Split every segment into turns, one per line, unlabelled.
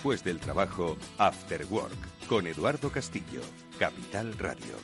Después del trabajo, After Work, con Eduardo Castillo, Capital Radio.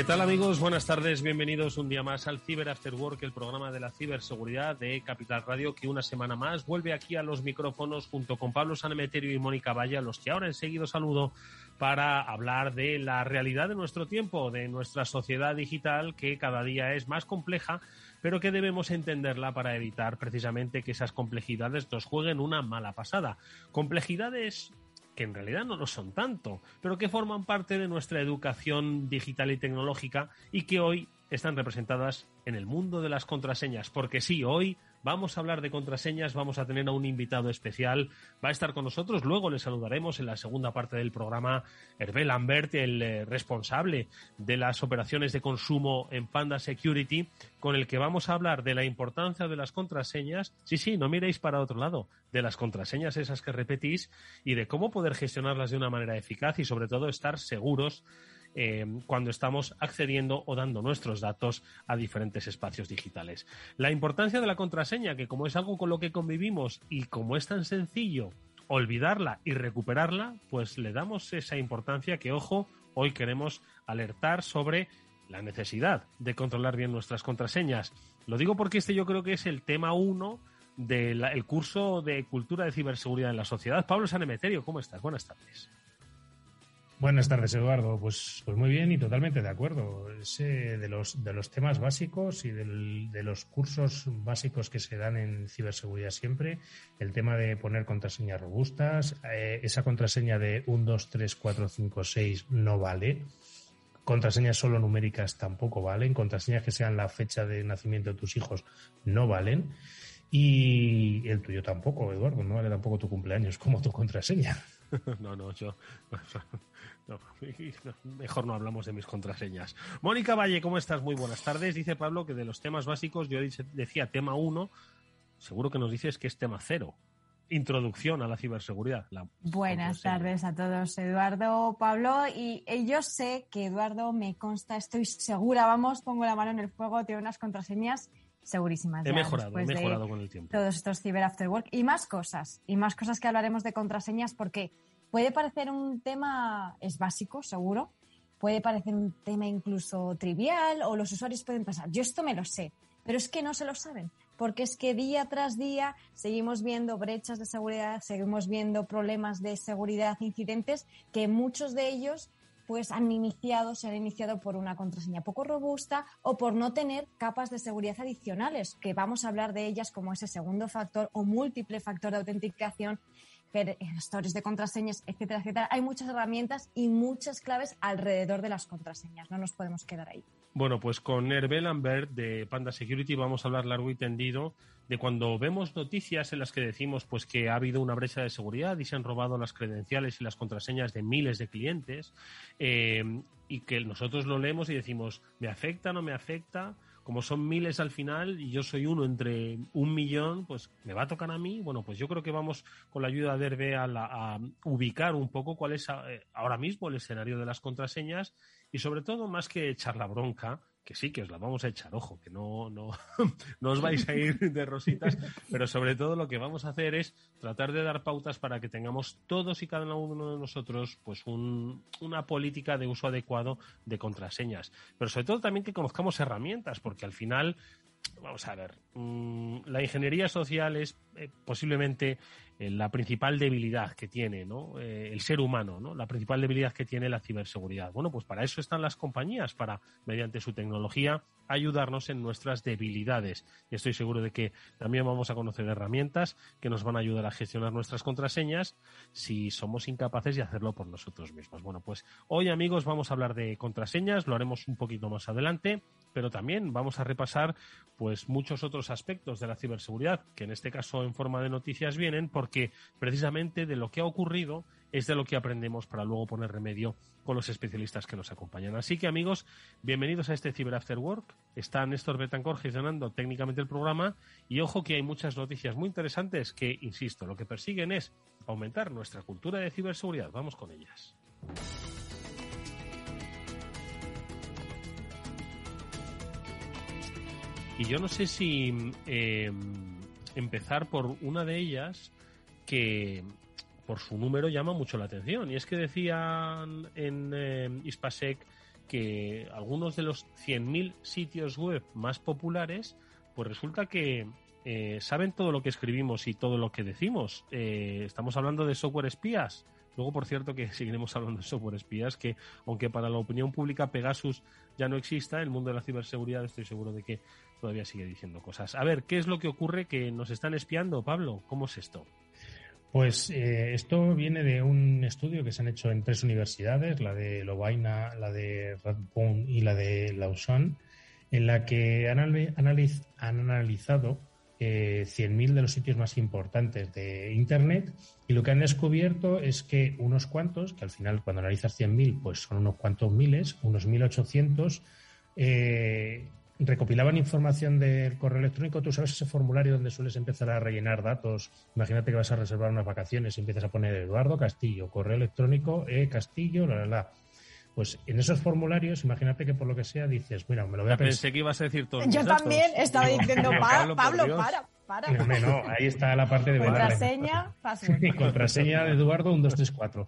¿Qué tal amigos? Buenas tardes, bienvenidos un día más al Cyber After Work, el programa de la ciberseguridad de Capital Radio, que una semana más vuelve aquí a los micrófonos junto con Pablo Sanemeterio y Mónica Valle, a los que ahora enseguida saludo para hablar de la realidad de nuestro tiempo, de nuestra sociedad digital que cada día es más compleja, pero que debemos entenderla para evitar precisamente que esas complejidades nos jueguen una mala pasada. Complejidades que en realidad no lo son tanto, pero que forman parte de nuestra educación digital y tecnológica y que hoy están representadas en el mundo de las contraseñas. Porque sí, hoy vamos a hablar de contraseñas, vamos a tener a un invitado especial, va a estar con nosotros, luego le saludaremos en la segunda parte del programa. Hervé Lambert, el eh, responsable de las operaciones de consumo en Panda Security, con el que vamos a hablar de la importancia de las contraseñas, sí, sí, no miréis para otro lado, de las contraseñas esas que repetís y de cómo poder gestionarlas de una manera eficaz y sobre todo estar seguros eh, cuando estamos accediendo o dando nuestros datos a diferentes espacios digitales. La importancia de la contraseña, que como es algo con lo que convivimos y como es tan sencillo olvidarla y recuperarla, pues le damos esa importancia que, ojo, hoy queremos alertar sobre la necesidad de controlar bien nuestras contraseñas. Lo digo porque este yo creo que es el tema uno del curso de cultura de ciberseguridad en la sociedad. Pablo Sanemeterio, ¿cómo estás? Buenas tardes.
Buenas tardes, Eduardo. Pues, pues muy bien y totalmente de acuerdo. Ese de los de los temas básicos y de los cursos básicos que se dan en ciberseguridad siempre, el tema de poner contraseñas robustas, eh, esa contraseña de 1, 2, 3, 4, 5, 6 no vale. Contraseñas solo numéricas tampoco valen. Contraseñas que sean la fecha de nacimiento de tus hijos no valen. Y el tuyo tampoco, Eduardo. No vale tampoco tu cumpleaños como tu contraseña.
No, no, yo. No, mejor no hablamos de mis contraseñas. Mónica Valle, ¿cómo estás? Muy buenas tardes. Dice Pablo que de los temas básicos, yo decía tema 1, seguro que nos dices que es tema 0. Introducción a la ciberseguridad. La
buenas tardes a todos, Eduardo, Pablo. Y yo sé que Eduardo me consta, estoy segura, vamos, pongo la mano en el fuego, tiene unas contraseñas segurísimas.
He mejorado, he mejorado con el tiempo.
Todos estos Cyber After Work y más cosas, y más cosas que hablaremos de contraseñas porque puede parecer un tema, es básico, seguro, puede parecer un tema incluso trivial o los usuarios pueden pensar, yo esto me lo sé, pero es que no se lo saben, porque es que día tras día seguimos viendo brechas de seguridad, seguimos viendo problemas de seguridad, incidentes, que muchos de ellos pues han iniciado, se han iniciado por una contraseña poco robusta o por no tener capas de seguridad adicionales, que vamos a hablar de ellas como ese segundo factor o múltiple factor de autenticación gestores de contraseñas, etcétera, etcétera. Hay muchas herramientas y muchas claves alrededor de las contraseñas. No nos podemos quedar ahí.
Bueno, pues con Hervé Lambert de Panda Security vamos a hablar largo y tendido de cuando vemos noticias en las que decimos pues que ha habido una brecha de seguridad y se han robado las credenciales y las contraseñas de miles de clientes eh, y que nosotros lo leemos y decimos, ¿me afecta, no me afecta? Como son miles al final y yo soy uno entre un millón, pues me va a tocar a mí. Bueno, pues yo creo que vamos con la ayuda de Hervé a, a, ubicar un poco cuál es eh, ahora mismo el escenario de las contraseñas y sobre todo más que echar la bronca, que sí, que os la vamos a echar, ojo, que no, no, no os vais a ir de rositas, pero sobre todo lo que vamos a hacer es tratar de dar pautas para que tengamos todos y cada uno de nosotros pues un, una política de uso adecuado de contraseñas. Pero sobre todo también que conozcamos herramientas, porque al final vamos a ver, mm, la ingeniería social es eh, posiblemente la principal debilidad que tiene ¿no? Eh, el ser humano, ¿no? la principal debilidad que tiene la ciberseguridad. Bueno, pues para eso están las compañías, para, mediante su tecnología, ayudarnos en nuestras debilidades. Y estoy seguro de que también vamos a conocer herramientas que nos van a ayudar a gestionar nuestras contraseñas si somos incapaces de hacerlo por nosotros mismos. Bueno, pues hoy amigos vamos a hablar de contraseñas, lo haremos un poquito más adelante, pero también vamos a repasar pues muchos otros aspectos de la ciberseguridad, que en este caso en forma de noticias vienen porque precisamente de lo que ha ocurrido es de lo que aprendemos para luego poner remedio con los especialistas que nos acompañan. Así que amigos, bienvenidos a este Cyber After Work. Está Néstor Betancor gestionando técnicamente el programa y ojo que hay muchas noticias muy interesantes que, insisto, lo que persiguen es aumentar nuestra cultura de ciberseguridad. Vamos con ellas. Y yo no sé si eh, empezar por una de ellas que por su número llama mucho la atención. Y es que decían en eh, que algunos de los 100.000 sitios web más populares, pues resulta que eh, saben todo lo que escribimos y todo lo que decimos. Eh, estamos hablando de software espías. Luego, por cierto, que seguiremos hablando de software espías, que aunque para la opinión pública Pegasus ya no exista, el mundo de la ciberseguridad estoy seguro de que todavía sigue diciendo cosas. A ver, ¿qué es lo que ocurre que nos están espiando, Pablo? ¿Cómo es esto?
Pues eh, esto viene de un estudio que se han hecho en tres universidades, la de Lovaina, la de Radboud y la de Lausanne, en la que han, han analizado eh, 100.000 de los sitios más importantes de Internet y lo que han descubierto es que unos cuantos, que al final cuando analizas 100.000 pues son unos cuantos miles, unos 1.800, eh, recopilaban información del correo electrónico, tú sabes ese formulario donde sueles empezar a rellenar datos. Imagínate que vas a reservar unas vacaciones y empiezas a poner Eduardo Castillo, correo electrónico, e Castillo, la, la, la. Pues en esos formularios, imagínate que por lo que sea dices, mira, me lo voy a pensar.
Pensé que ibas a decir todo.
Yo también estaba diciendo, para, Pablo, para, para.
No, no, ahí está la parte de
Contraseña, password.
Contraseña de Eduardo, 1, 2, 3, 4.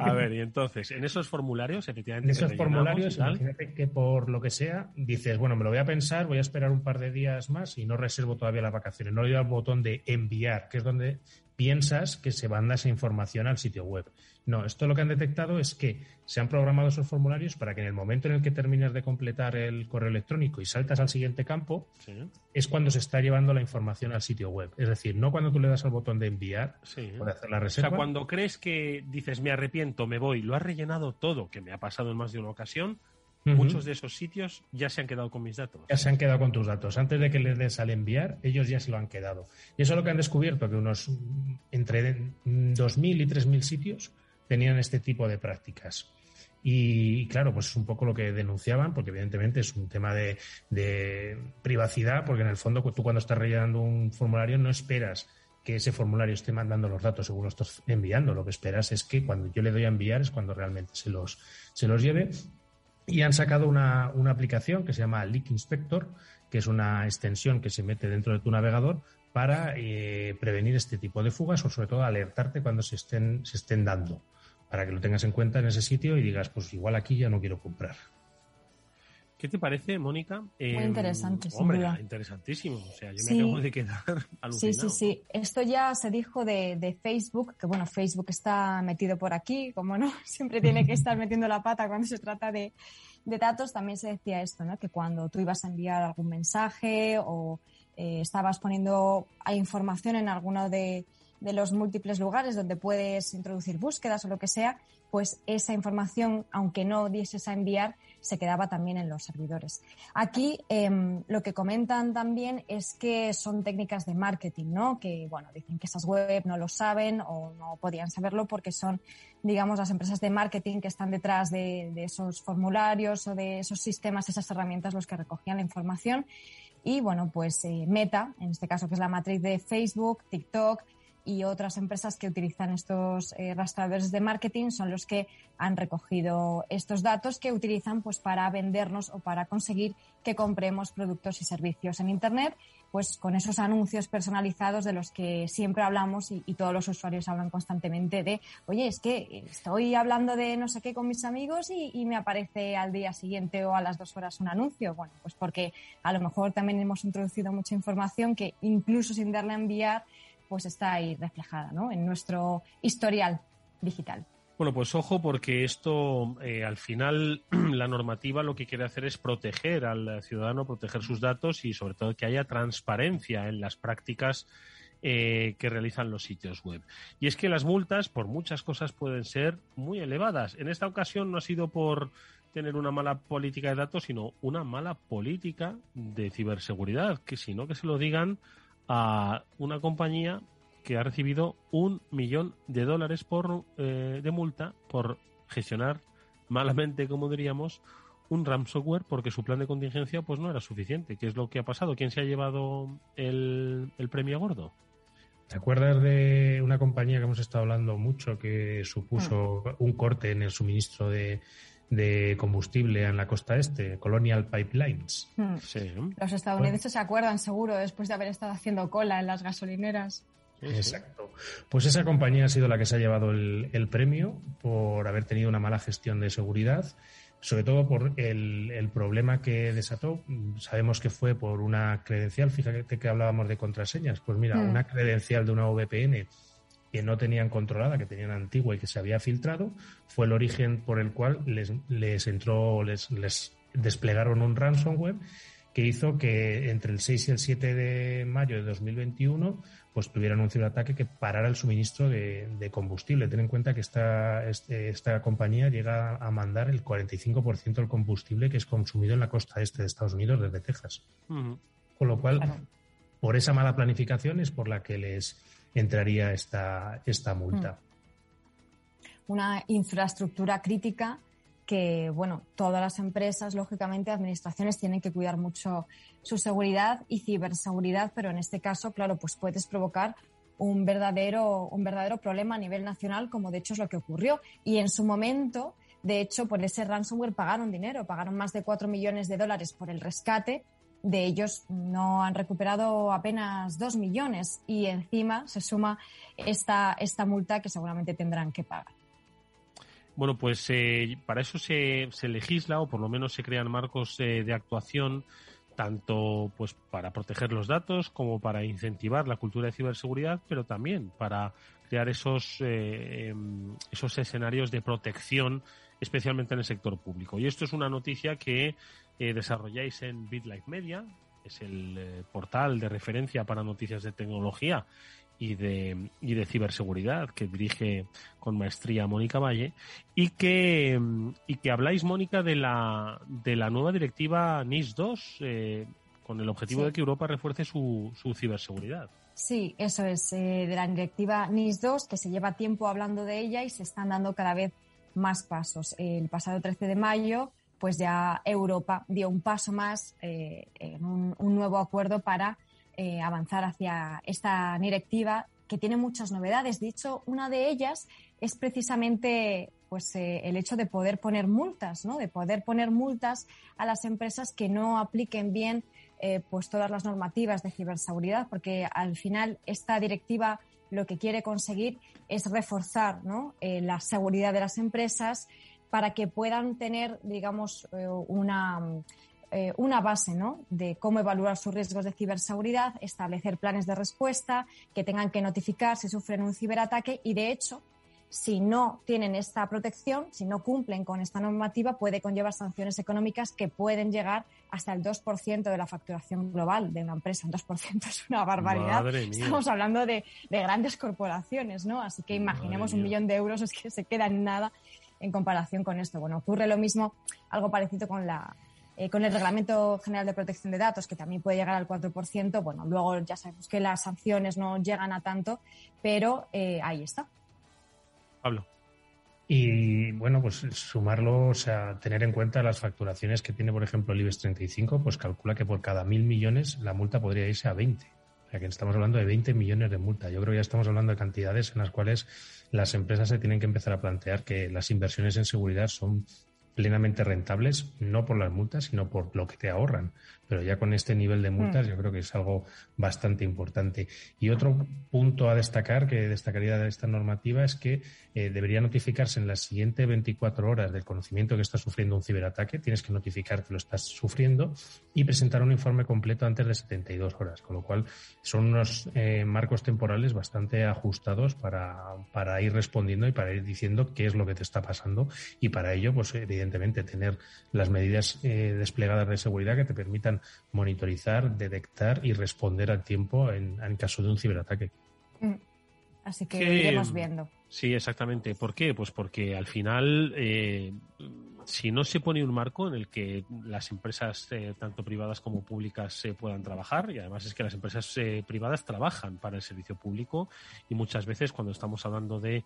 A ver, y entonces, en esos formularios, efectivamente.
En esos formularios, imagínate que por lo que sea, dices, bueno, me lo voy a pensar, voy a esperar un par de días más y no reservo todavía las vacaciones. No le doy al botón de enviar, que es donde piensas que se manda esa información al sitio web. No, esto lo que han detectado es que se han programado esos formularios para que en el momento en el que terminas de completar el correo electrónico y saltas al siguiente campo,
Sí,
es cuando se está llevando la información al sitio web. Es decir, no cuando tú le das al botón de enviar
sí.
o hacer la
O
reserva.
sea, cuando crees que dices, me arrepiento, me voy, lo has rellenado todo, que me ha pasado en más de una ocasión, muchos de esos sitios ya se han quedado con mis datos.
ya se han quedado con tus datos. Antes de que les des al enviar, ellos ya se lo han quedado. Y eso es lo que han descubierto, que unos mm, entre mm, 2.000 y 3.000 sitios tenían este tipo de prácticas. Y claro, pues es un poco lo que denunciaban, porque evidentemente es un tema de, privacidad, porque en el fondo tú cuando estás rellenando un formulario no esperas que ese formulario esté mandando los datos según lo estás enviando. Lo que esperas es que cuando yo le doy a enviar es cuando realmente se los, se los lleve. Y han sacado una, una aplicación que se llama Leak Inspector, que es una extensión que se mete dentro de tu navegador para eh, prevenir este tipo de fugas o sobre todo alertarte cuando se estén, se estén dando, para que lo tengas en cuenta en ese sitio y digas, pues igual aquí ya no quiero comprar.
¿Qué te parece, Mónica? Eh,
interesante, sin
Hombre,
duda.
interesantísimo. O sea, yo
Sí.
me acabo de quedar
Sí,
alucinado.
sí, sí. Esto ya se dijo de, de Facebook, que bueno, Facebook está metido por aquí, como no, siempre tiene que estar metiendo la pata cuando se trata de, de datos. También se decía esto, ¿no? Que cuando tú ibas a enviar algún mensaje o eh, estabas poniendo a información en alguno de, de los múltiples lugares donde puedes introducir búsquedas o lo que sea, pues esa información, aunque no dieses a enviar, se quedaba también en los servidores. Aquí em, lo que comentan también es que son técnicas de marketing, ¿no? Que, bueno, dicen que esas web no lo saben o no podían saberlo porque son, digamos, las empresas de marketing que están detrás de, de esos formularios o de esos sistemas, esas herramientas, los que recogían la información. Y, bueno, pues eh, Meta, en este caso que es la matriz de Facebook, TikTok, y otras empresas que utilizan estos eh, rastreadores de marketing son los que han recogido estos datos que utilizan pues para vendernos o para conseguir que compremos productos y servicios en internet pues con esos anuncios personalizados de los que siempre hablamos y, todos los usuarios hablan constantemente de oye es que estoy hablando de no sé qué con mis amigos y, y me aparece al día siguiente o a las dos horas un anuncio bueno pues porque a lo mejor también hemos introducido mucha información que incluso sin darle a enviar pues está ahí reflejada en nuestro historial digital.
Bueno, pues ojo porque esto eh, al final la normativa lo que quiere hacer es proteger al ciudadano, proteger sus datos y sobre todo que haya transparencia en las prácticas eh, que realizan los sitios web. Y es que las multas por muchas cosas pueden ser muy elevadas. En esta ocasión no ha sido por tener una mala política de datos, sino una mala política de ciberseguridad, que si no que se lo digan a una compañía que ha recibido un millón de dólares por, eh, de multa por gestionar malamente, como diríamos, un ransomware porque su plan de contingencia pues no era suficiente. ¿Qué es lo que ha pasado? ¿Quién se ha llevado el, el premio gordo?
¿Te acuerdas de una compañía que hemos estado hablando mucho que supuso ah. un corte en el suministro de, de combustible en la costa este, Colonial Pipelines.
Hmm. Los estadounidenses se acuerdan seguro después de haber estado haciendo cola en las gasolineras.
Exacto. Pues esa compañía ha sido la que se ha llevado el, premio por haber tenido una mala gestión de seguridad, sobre todo por el, problema que desató. Sabemos que fue por una credencial, fíjate que hablábamos de contraseñas. Pues mira, hmm. una credencial de una VPN que no tenían controlada, que tenían antigua y que se había filtrado, fue el origen por el cual les, les entró, les, les desplegaron un ransomware que hizo que entre el 6 y el 7 de mayo de 2021 pues tuvieran un ciberataque que parara el suministro de, combustible. Ten en cuenta que esta, este, esta compañía llega a mandar el 45% del combustible que es consumido en la costa este de Estados Unidos desde Texas. Con lo cual, por esa mala planificación es por la que les entraría esta, esta multa.
Hmm. Una infraestructura crítica que, bueno, todas las empresas, lógicamente, administraciones tienen que cuidar mucho su seguridad y ciberseguridad, pero en este caso, claro, pues puedes provocar un verdadero, un verdadero problema a nivel nacional, como de hecho es lo que ocurrió. Y en su momento, de hecho, por ese ransomware pagaron dinero, pagaron más de 4 millones de dólares por el rescate de ellos no han recuperado apenas dos millones y encima se suma esta, esta multa que seguramente tendrán que pagar.
Bueno, pues eh, para eso se, se, legisla o por lo menos se crean marcos eh, de actuación tanto pues para proteger los datos como para incentivar la cultura de ciberseguridad, pero también para crear esos eh, em, esos escenarios de protección especialmente en el sector público. Y esto es una noticia que eh, desarrolláis en BitLife Media, es el eh, portal de referencia para noticias de tecnología y de, y de ciberseguridad que dirige con maestría Mónica Valle y que, y que habláis, Mónica, de la, de la nueva directiva NIS 2 eh, con el objetivo de que Europa refuerce su, su ciberseguridad.
Sí, eso es, de la directiva NIS 2, que se lleva tiempo hablando de ella y se están dando cada vez más pasos. El pasado 13 de mayo, pues ya Europa dio un paso más eh, en un, nuevo acuerdo para eh, avanzar hacia esta directiva que tiene muchas novedades. Dicho, una de ellas es precisamente pues eh, el hecho de poder poner multas, ¿no? De poder poner multas a las empresas que no apliquen bien pues todas las normativas de ciberseguridad, porque al final esta directiva lo que quiere conseguir es reforzar eh, la seguridad de las empresas para que puedan tener, digamos, eh, una, eh, una base ¿no? de cómo evaluar sus riesgos de ciberseguridad, establecer planes de respuesta, que tengan que notificar si sufren un ciberataque y, de hecho, si no tienen esta protección, si no cumplen con esta normativa, puede conllevar sanciones económicas que pueden llegar hasta el 2% de la facturación global de una empresa. Un 2% es una barbaridad. Estamos hablando de, grandes corporaciones, ¿no? Así que imaginemos un millón de euros, es que se queda en nada en comparación con esto. Bueno, ocurre lo mismo, algo parecido con la, eh, con el Reglamento General de Protección de Datos, que también puede llegar al 4%, bueno, luego ya sabemos que las sanciones no llegan a tanto, pero eh, ahí está.
Pablo.
Y bueno, pues sumarlo, o sea, tener en cuenta las facturaciones que tiene, por ejemplo, el IBEX 35, pues calcula que por cada mil millones la multa podría irse a 20. Estamos hablando de 20 millones de multas. Yo creo que ya estamos hablando de cantidades en las cuales las empresas se tienen que empezar a plantear que las inversiones en seguridad son plenamente rentables, no por las multas, sino por lo que te ahorran. Pero ya con este nivel de multas, mm. yo creo que es algo bastante importante. Y otro punto a destacar, que destacaría de esta normativa, es que eh, debería notificarse en las siguientes 24 horas del conocimiento que estás sufriendo un ciberataque. Tienes que notificar que lo estás sufriendo y presentar un informe completo antes de 72 horas. Con lo cual, son unos eh, marcos temporales bastante ajustados para, para ir respondiendo y para ir diciendo qué es lo que te está pasando. Y para ello, pues evidentemente, tener las medidas eh, desplegadas de seguridad que te permitan monitorizar, detectar y responder a tiempo en, caso de un ciberataque. Mm.
Así que, iremos viendo.
Sí, exactamente. ¿Por qué? Pues porque al final, eh, si no se pone un marco en el que las empresas, eh, tanto privadas como públicas, se puedan trabajar, y además es que las empresas eh, privadas trabajan para el servicio público, y muchas veces cuando estamos hablando de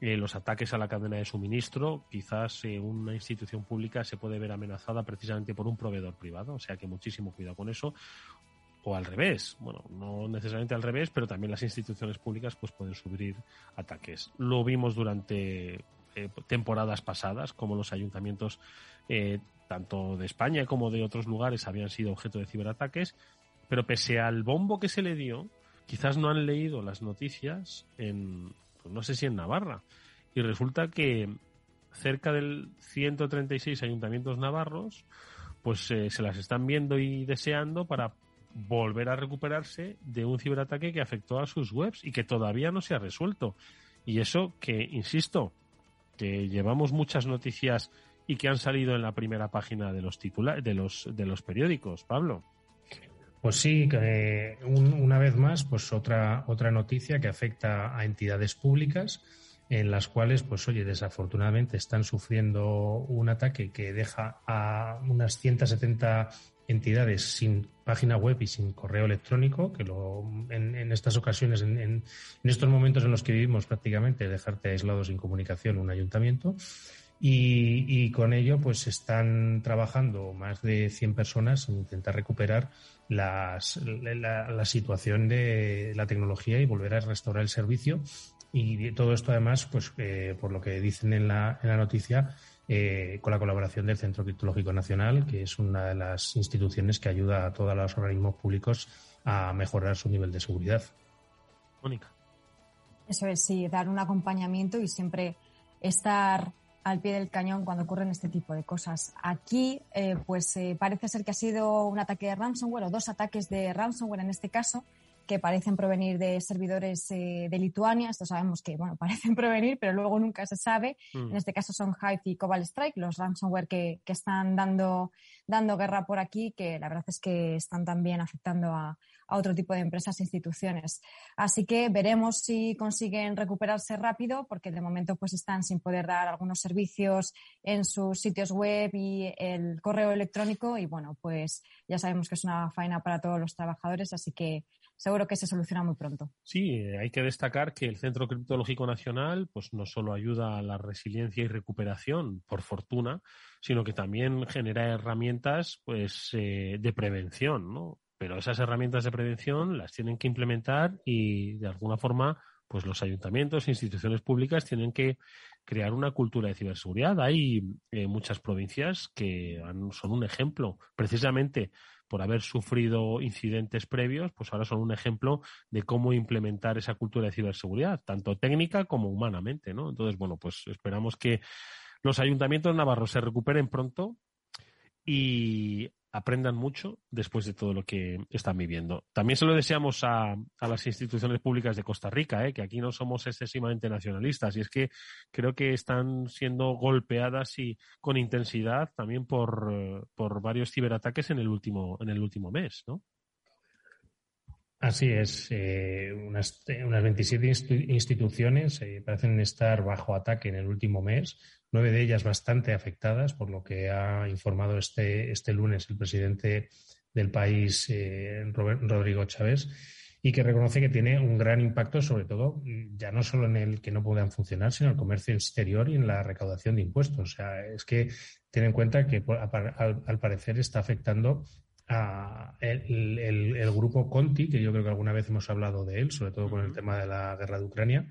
los ataques a la cadena de suministro, quizás una institución pública se puede ver amenazada precisamente por un proveedor privado, o sea que muchísimo cuidado con eso o al revés. Bueno, no necesariamente al revés, pero también las instituciones públicas pues pueden sufrir ataques. Lo vimos durante eh, temporadas pasadas, como los ayuntamientos eh, tanto de España como de otros lugares habían sido objeto de ciberataques, pero pese al bombo que se le dio, quizás no han leído las noticias en, no sé si en Navarra, y resulta que cerca del 136 ayuntamientos navarros, pues eh, se las están viendo y deseando para volver a recuperarse de un ciberataque que afectó a sus webs y que todavía no se ha resuelto. Y eso que, insisto, que llevamos muchas noticias y que han salido en la primera página de los titulares de los de los periódicos, Pablo.
Pues sí, una vez más, pues otra otra noticia que afecta a entidades públicas en las cuales, pues oye, desafortunadamente están sufriendo un ataque que deja a unas 170 entidades sin página web y sin correo electrónico, que lo, en, estas ocasiones, en, en, estos momentos en los que vivimos prácticamente, dejarte aislado sin comunicación un ayuntamiento. Y, y, con ello, pues están trabajando más de 100 personas en intentar recuperar las, la, la, situación de la tecnología y volver a restaurar el servicio. Y todo esto, además, pues eh, por lo que dicen en la, en la noticia, eh, con la colaboración del Centro Criptológico Nacional, que es una de las instituciones que ayuda a todos los organismos públicos a mejorar su nivel de seguridad.
Mónica.
Eso es, sí, dar un acompañamiento y siempre estar al pie del cañón cuando ocurren este tipo de cosas. Aquí, eh, pues eh, parece ser que ha sido un ataque de ransomware o dos ataques de ransomware en este caso, que parecen provenir de servidores eh, de Lituania. Esto sabemos que, bueno, parecen provenir, pero luego nunca se sabe. Mm. En este caso son Hive y Cobalt Strike, los ransomware que, que, están dando, dando guerra por aquí, que la verdad es que están también afectando a, a otro tipo de empresas e instituciones. Así que veremos si consiguen recuperarse rápido, porque de momento pues están sin poder dar algunos servicios en sus sitios web y el correo electrónico. Y bueno, pues ya sabemos que es una faena para todos los trabajadores, así que seguro que se soluciona muy pronto.
Sí, eh, hay que destacar que el Centro Criptológico Nacional pues no solo ayuda a la resiliencia y recuperación, por fortuna, sino que también genera herramientas pues eh, de prevención, ¿no? Pero esas herramientas de prevención las tienen que implementar y de alguna forma pues los ayuntamientos, instituciones públicas tienen que crear una cultura de ciberseguridad. Hay eh, muchas provincias que son un ejemplo, precisamente por haber sufrido incidentes previos, pues ahora son un ejemplo de cómo implementar esa cultura de ciberseguridad, tanto técnica como humanamente, ¿no? Entonces, bueno, pues esperamos que los ayuntamientos navarros se recuperen pronto y aprendan mucho después de todo lo que están viviendo. También se lo deseamos a, a las instituciones públicas de Costa Rica, ¿eh? que aquí no somos excesivamente nacionalistas y es que creo que están siendo golpeadas y con intensidad también por, por varios ciberataques en el último en el último mes, ¿no?
Así es, eh, unas, unas 27 instituciones eh, parecen estar bajo ataque en el último mes, nueve de ellas bastante afectadas, por lo que ha informado este, este lunes el presidente del país, eh, Rodrigo Chávez, y que reconoce que tiene un gran impacto, sobre todo, ya no solo en el que no puedan funcionar, sino en el comercio exterior y en la recaudación de impuestos. O sea, es que ten en cuenta que al, al parecer está afectando el, grupo Conti, que yo creo que alguna vez hemos hablado de él, sobre todo con el tema de la guerra de Ucrania,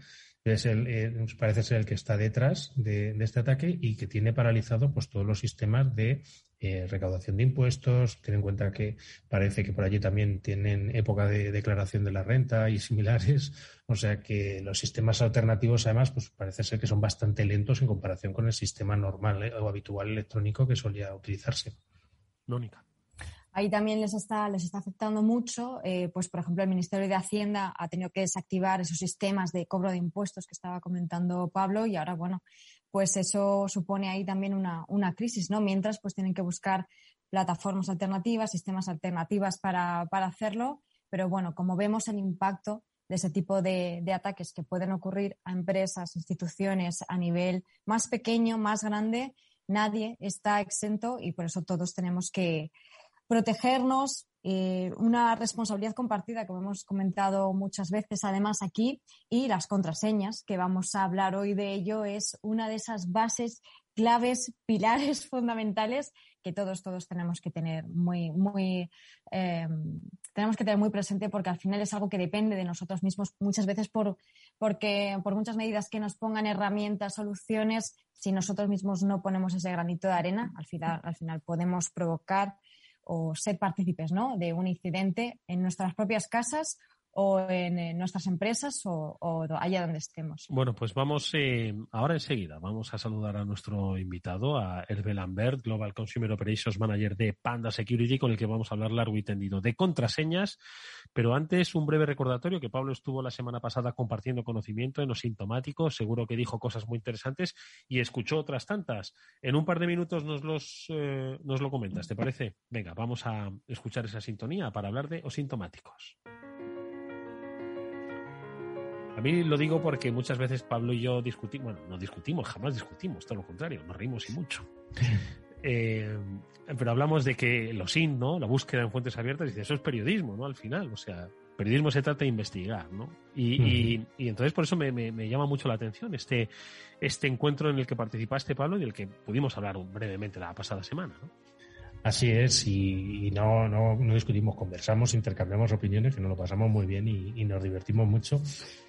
es el, eh, parece ser el que está detrás de, este ataque y que tiene paralizado pues, todos los sistemas de eh, recaudación de impuestos. Ten en cuenta que parece que por allí también tienen época de declaración de la renta y similares. O sea que los sistemas alternativos, además, pues parece ser que son bastante lentos en comparación con el sistema normal eh, o habitual electrónico que solía utilizarse.
Ahí también les está, les está afectando mucho. Eh, pues, por ejemplo, el Ministerio de Hacienda ha tenido que desactivar esos sistemas de cobro de impuestos que estaba comentando Pablo y ahora, bueno, pues eso supone ahí también una, crisis, ¿no? Mientras, pues tienen que buscar plataformas alternativas, sistemas alternativas para, hacerlo. Pero bueno, como vemos el impacto de ese tipo de, de, ataques que pueden ocurrir a empresas, instituciones a nivel más pequeño, más grande, nadie está exento y por eso todos tenemos que, protegernos, eh, una responsabilidad compartida, como hemos comentado muchas veces además aquí, y las contraseñas, que vamos a hablar hoy de ello, es una de esas bases, claves, pilares fundamentales que todos, todos tenemos que tener muy, muy, em, tenemos que tener muy presente porque al final es algo que depende de nosotros mismos muchas veces por, porque por muchas medidas que nos pongan herramientas, soluciones, si nosotros mismos no ponemos ese granito de arena, al final, al final podemos provocar o ser partícipes ¿no? de un incidente en nuestras propias casas o en, nuestras empresas o, allá donde estemos.
Bueno, pues vamos eh, ahora enseguida. Vamos a saludar a nuestro invitado, a Hervé Lambert, Global Consumer Operations Manager de Panda Security, con el que vamos a hablar largo y tendido de contraseñas. Pero antes, un breve recordatorio que Pablo estuvo la semana pasada compartiendo conocimiento en los sintomáticos. Seguro que dijo cosas muy interesantes y escuchó otras tantas. En un par de minutos nos, los, eh, nos lo comentas, ¿te parece? Venga, vamos a escuchar esa sintonía para hablar de osintomáticos. A mí lo digo porque muchas veces Pablo y yo discutimos, bueno, no discutimos, jamás discutimos, todo lo contrario, nos reímos y mucho. Eh, pero hablamos de que los IN, ¿no? La búsqueda en fuentes abiertas, dice, eso es periodismo, ¿no? Al final, o sea, periodismo se trata de investigar, ¿no? Y, entonces por eso me, llama mucho la atención este, este encuentro en el que participaste, Pablo, y del que pudimos hablar brevemente la pasada semana, ¿no?
Así es, y, no, no, no, discutimos, conversamos, intercambiamos opiniones, que nos lo pasamos muy bien y, nos divertimos mucho.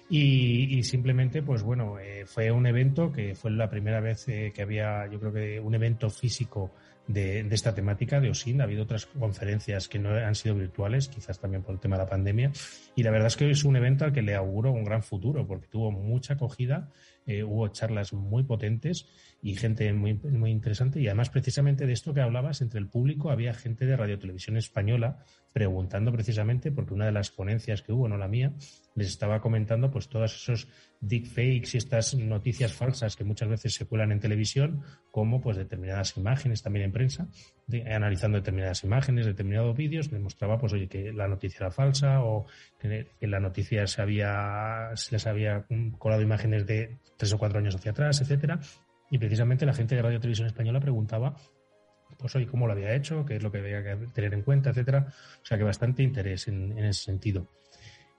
Y, simplemente, pues bueno, eh, fue un evento que fue la primera vez eh, que había, yo creo que un evento físico de, de, esta temática de OSIN. Ha habido otras conferencias que no han sido virtuales, quizás también por el tema de la pandemia. Y la verdad es que es un evento al que le auguro un gran futuro, porque tuvo mucha acogida, eh, hubo charlas muy potentes y gente muy, muy interesante. Y además, precisamente de esto que hablabas, entre el público había gente de Radio Televisión Española preguntando precisamente, porque una de las ponencias que hubo, no la mía, les estaba comentando pues todos esos deepfakes y estas noticias falsas que muchas veces se cuelan en televisión, como pues determinadas imágenes también en prensa, analizando determinadas imágenes, determinados vídeos, demostraba pues oye que la noticia era falsa o que, en la noticia se había se les había colado imágenes de tres o cuatro años hacia atrás, etcétera. Y precisamente la gente de Radio Televisión Española preguntaba, pues hoy cómo lo había hecho, qué es lo que había que tener en cuenta, etcétera. O sea que bastante interés en, ese sentido.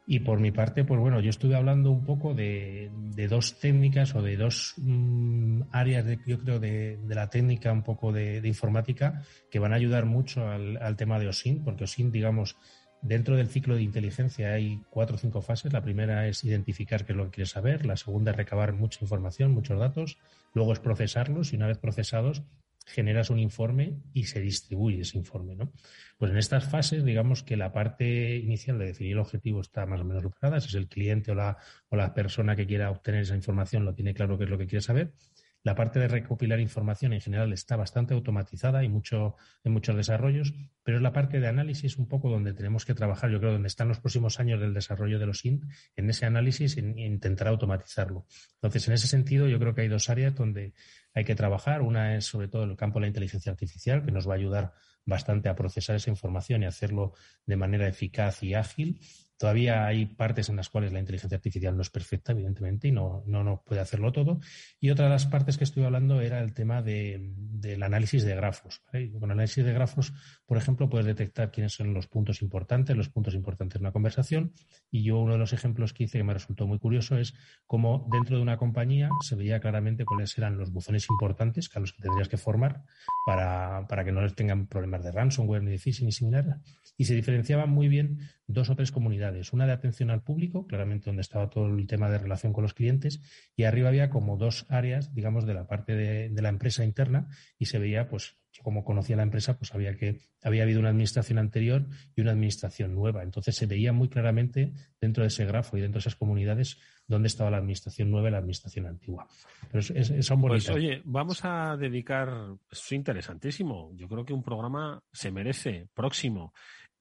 Y por mi parte, pues bueno, yo estuve hablando un poco de, dos técnicas o de dos mm, áreas, de, yo creo, de, la técnica un poco de, informática que van a ayudar mucho al, al tema de OSIN, porque OSIN, digamos, Dentro del ciclo de inteligencia hay cuatro o cinco fases. La primera es identificar qué es lo que quieres saber. La segunda es recabar mucha información, muchos datos. Luego es procesarlos y una vez procesados generas un informe y se distribuye ese informe. ¿no? Pues en estas fases, digamos que la parte inicial de definir el objetivo está más o menos lograda. Si es el cliente o la, o la persona que quiera obtener esa información, lo tiene claro qué es lo que quiere saber. La parte de recopilar información en general está bastante automatizada y mucho, en muchos desarrollos, pero es la parte de análisis un poco donde tenemos que trabajar, yo creo, donde están los próximos años del desarrollo de los INT, en ese análisis e intentar automatizarlo. Entonces, en ese sentido, yo creo que hay dos áreas donde hay que trabajar. Una es sobre todo el campo de la inteligencia artificial, que nos va a ayudar bastante a procesar esa información y hacerlo de manera eficaz y ágil. Todavía hay partes en las cuales la inteligencia artificial no es perfecta, evidentemente, y no, no, puede hacerlo todo. Y otra de las partes que estoy hablando era el tema del análisis de grafos. Con análisis de grafos, por ejemplo, puedes detectar quiénes son los puntos importantes, los puntos importantes de una conversación. Y yo uno de los ejemplos que hice que me resultó muy curioso es cómo dentro de una compañía se veía claramente cuáles eran los buzones importantes a los que tendrías que formar para, para que no les tengan problemas de ransomware ni de phishing ni similar. Y se diferenciaban muy bien dos o tres comunidades. Una de atención al público, claramente donde estaba todo el tema de relación con los clientes, y arriba había como dos áreas, digamos, de la parte de, de la empresa interna y se veía, pues, yo como conocía la empresa, pues había que había habido una administración anterior y una administración nueva. Entonces se veía muy claramente dentro de ese grafo y dentro de esas comunidades dónde estaba la administración nueva y la administración antigua. Pero es, es, son
Pues oye, vamos a dedicar, es interesantísimo. Yo creo que un programa se merece próximo.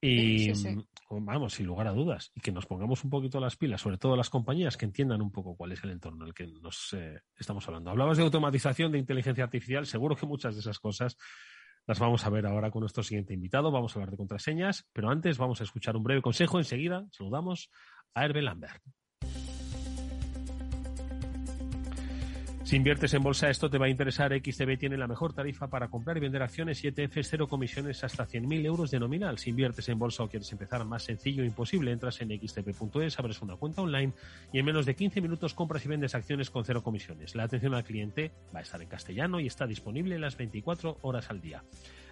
Y
Sí, sí, sí.
vamos, sin lugar a dudas, y que nos pongamos un poquito las pilas, sobre todo las compañías que entiendan un poco cuál es el entorno en el que nos eh, estamos hablando. Hablabas de automatización, de inteligencia artificial, seguro que muchas de esas cosas las vamos a ver ahora con nuestro siguiente invitado. Vamos a hablar de contraseñas, pero antes vamos a escuchar un breve consejo. Enseguida saludamos a Hervé Lambert. Si inviertes en bolsa, esto te va a interesar. XTB tiene la mejor tarifa para comprar y vender acciones y ETFs, cero comisiones hasta 100.000 euros de nominal. Si inviertes en bolsa o quieres empezar más sencillo e imposible, entras en xtb.es, abres una cuenta online y en menos de 15 minutos compras y vendes acciones con cero comisiones. La atención al cliente va a estar en castellano y está disponible las 24 horas al día.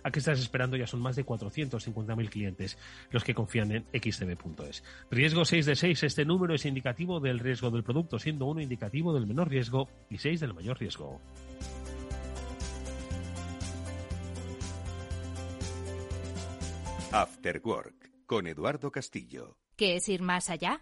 ¿A qué estás esperando? Ya son más de 450.000 clientes los que confían en xtb.es. Riesgo 6 de 6. Este número es indicativo del riesgo del producto, siendo uno indicativo del menor riesgo y 6 del mayor riesgo.
After Work con Eduardo Castillo.
¿Qué es ir más allá?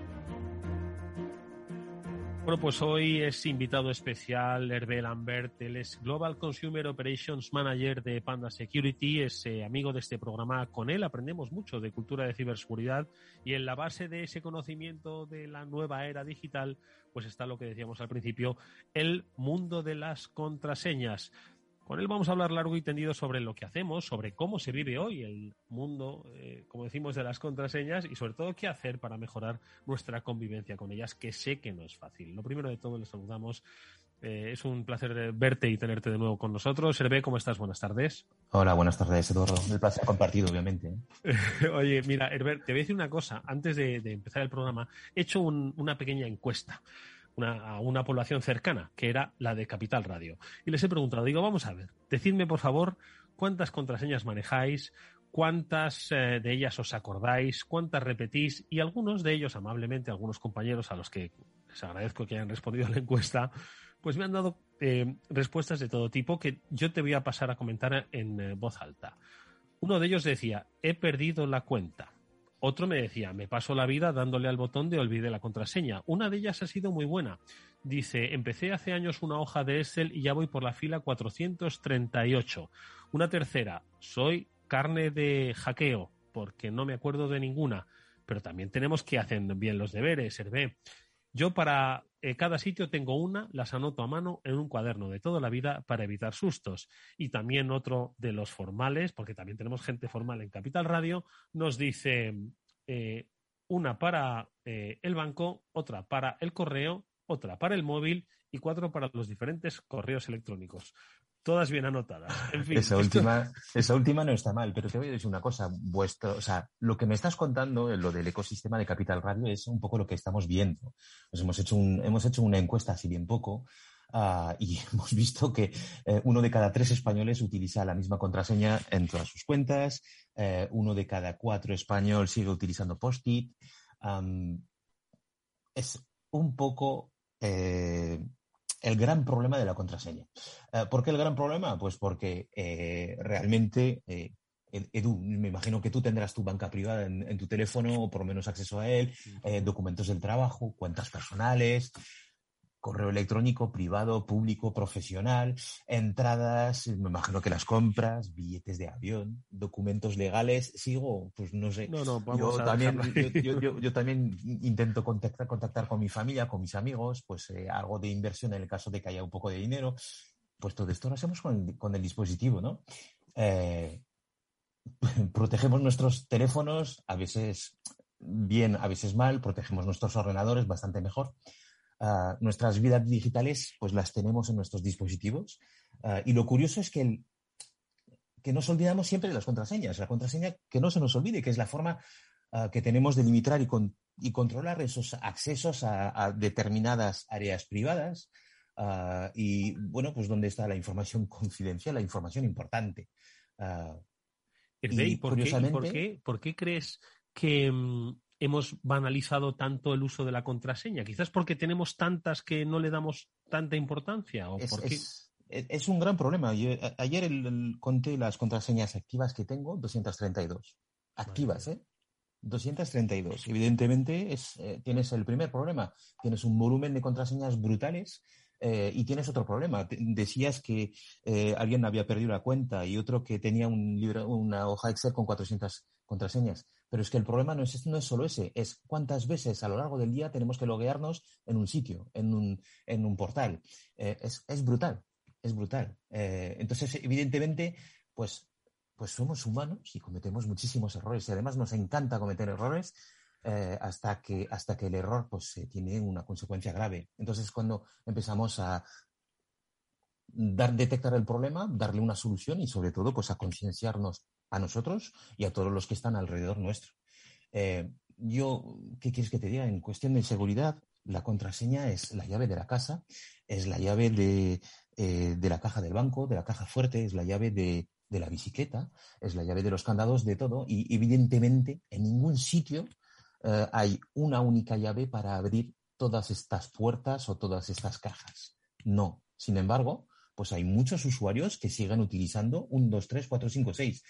Bueno, pues hoy es invitado especial Hervé Lambert, él es Global Consumer Operations Manager de Panda Security, es eh, amigo de este programa. Con él aprendemos mucho de cultura de ciberseguridad y en la base de ese conocimiento de la nueva era digital, pues está lo que decíamos al principio, el mundo de las contraseñas. Con él vamos a hablar largo y tendido sobre lo que hacemos, sobre cómo se vive hoy el mundo, eh, como decimos, de las contraseñas y sobre todo qué hacer para mejorar nuestra convivencia con ellas, que sé que no es fácil. Lo primero de todo, les saludamos. Eh, es un placer verte y tenerte de nuevo con nosotros. Hervé, ¿cómo estás? Buenas tardes.
Hola, buenas tardes, Eduardo. El placer compartido, obviamente. ¿eh?
Oye, mira, Herbert, te voy a decir una cosa. Antes de, de empezar el programa, he hecho un- una pequeña encuesta una- a una población cercana, que era la de Capital Radio. Y les he preguntado, digo, vamos a ver, decidme por favor cuántas contraseñas manejáis, cuántas eh, de ellas os acordáis, cuántas repetís, y algunos de ellos, amablemente, algunos compañeros a los que les agradezco que hayan respondido a la encuesta, pues me han dado eh, respuestas de todo tipo que yo te voy a pasar a comentar en eh, voz alta. Uno de ellos decía, he perdido la cuenta. Otro me decía, me paso la vida dándole al botón de olvide la contraseña. Una de ellas ha sido muy buena. Dice, empecé hace años una hoja de Excel y ya voy por la fila 438. Una tercera, soy carne de hackeo, porque no me acuerdo de ninguna. Pero también tenemos que hacer bien los deberes, Hervé. Yo para eh, cada sitio tengo una, las anoto a mano en un cuaderno de toda la vida para evitar sustos. Y también otro de los formales, porque también tenemos gente formal en Capital Radio, nos dice eh, una para eh, el banco, otra para el correo, otra para el móvil y cuatro para los diferentes correos electrónicos. Todas bien anotadas.
Esa, última, esa última no está mal, pero te voy a decir una cosa. Vuestro, o sea, lo que me estás contando, lo del ecosistema de Capital Radio, es un poco lo que estamos viendo. Pues hemos, hecho un- hemos hecho una encuesta hace bien poco ah, y hemos visto que eh, uno de cada tres españoles utiliza la misma contraseña en todas sus cuentas, eh, uno de cada cuatro español sigue utilizando Post-it. Es un poco eh, el gran problema de la contraseña. Eh, ¿Por qué el gran problema? Pues porque eh, realmente, eh, Ed- Edu, me imagino que tú tendrás tu banca privada en, en tu teléfono o por lo menos acceso a él, eh, documentos del trabajo, cuentas personales, correo electrónico privado, público, profesional, entradas, me imagino que las compras, billetes de avión, documentos legales, sigo, pues no sé.
No, no, vamos
yo,
a
también, yo también intento contactar, contactar con mi familia, con mis amigos, pues eh, algo de inversión en el caso de que haya un poco de dinero. Pues todo esto lo hacemos con el, con el dispositivo, ¿no? Eh, protegemos nuestros teléfonos, a veces bien, a veces mal, protegemos nuestros ordenadores bastante mejor. Ah, nuestras vidas digitales, pues las tenemos en nuestros dispositivos. Ah, y lo curioso es que, el- que nos olvidamos siempre de las contraseñas. La contraseña que no se nos olvide, que es la forma ah, que tenemos de limitar y, con- y controlar esos accesos a, a determinadas áreas privadas. y bueno, pues donde está la información confidencial, la información importante. Y
¿y por, qué, y por
curiosamente-
qué- por qué crees que mm, hemos banalizado tanto el uso de la contraseña? Quizás porque tenemos tantas que no le damos tanta importancia. ¿o
es,
por qué?
es- un gran problema. Yo, a- ayer el- el- conté las contraseñas activas que tengo, 232. Activas, ¿eh? 232. Evidentemente es, eh, tienes el primer problema. Tienes un volumen de contraseñas brutales eh, y tienes otro problema. Decías que eh, alguien había perdido la cuenta y otro que tenía un libro, una hoja Excel con 400 contraseñas. Pero es que el problema no es, no es solo ese, es cuántas veces a lo largo del día tenemos que loguearnos en un sitio, en un, en un portal. Eh, es, es brutal, es brutal. Eh, entonces, evidentemente, pues, pues somos humanos y cometemos muchísimos errores. Y además nos encanta cometer errores eh, hasta, que, hasta que el error pues, tiene una consecuencia grave. Entonces, cuando empezamos a dar, detectar el problema, darle una solución y sobre todo pues, a concienciarnos a nosotros y a todos los que están alrededor nuestro. Eh, yo, ¿qué quieres que te diga? En cuestión de seguridad, la contraseña es la llave de la casa, es la llave de, eh, de la caja del banco, de la caja fuerte, es la llave de, de la bicicleta, es la llave de los candados, de todo. Y evidentemente, en ningún sitio eh, hay una única llave para abrir todas estas puertas o todas estas cajas. No. Sin embargo, pues hay muchos usuarios que siguen utilizando un 2, 3, 4, 5, 6.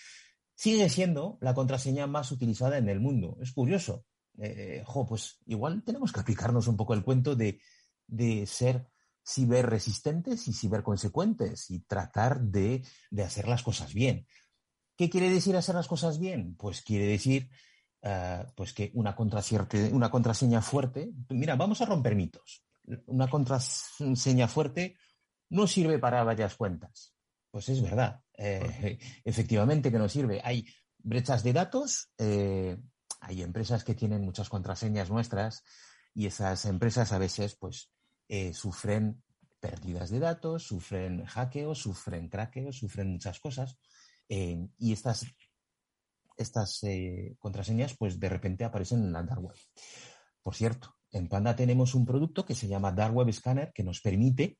Sigue siendo la contraseña más utilizada en el mundo. Es curioso. Eh, pues igual tenemos que aplicarnos un poco el cuento de, de ser ciberresistentes y ciberconsecuentes y tratar de, de hacer las cosas bien. ¿Qué quiere decir hacer las cosas bien? Pues quiere decir eh, pues que una, una contraseña fuerte, mira, vamos a romper mitos. Una contraseña fuerte no sirve para varias cuentas. Pues es verdad, eh, efectivamente que no sirve. Hay brechas de datos, eh, hay empresas que tienen muchas contraseñas nuestras y esas empresas a veces pues eh, sufren pérdidas de datos, sufren hackeos, sufren craqueos, sufren muchas cosas y estas, estas contraseñas pues de repente aparecen en la dark web. Por cierto, en Panda tenemos un producto que se llama Dark Web Scanner que nos permite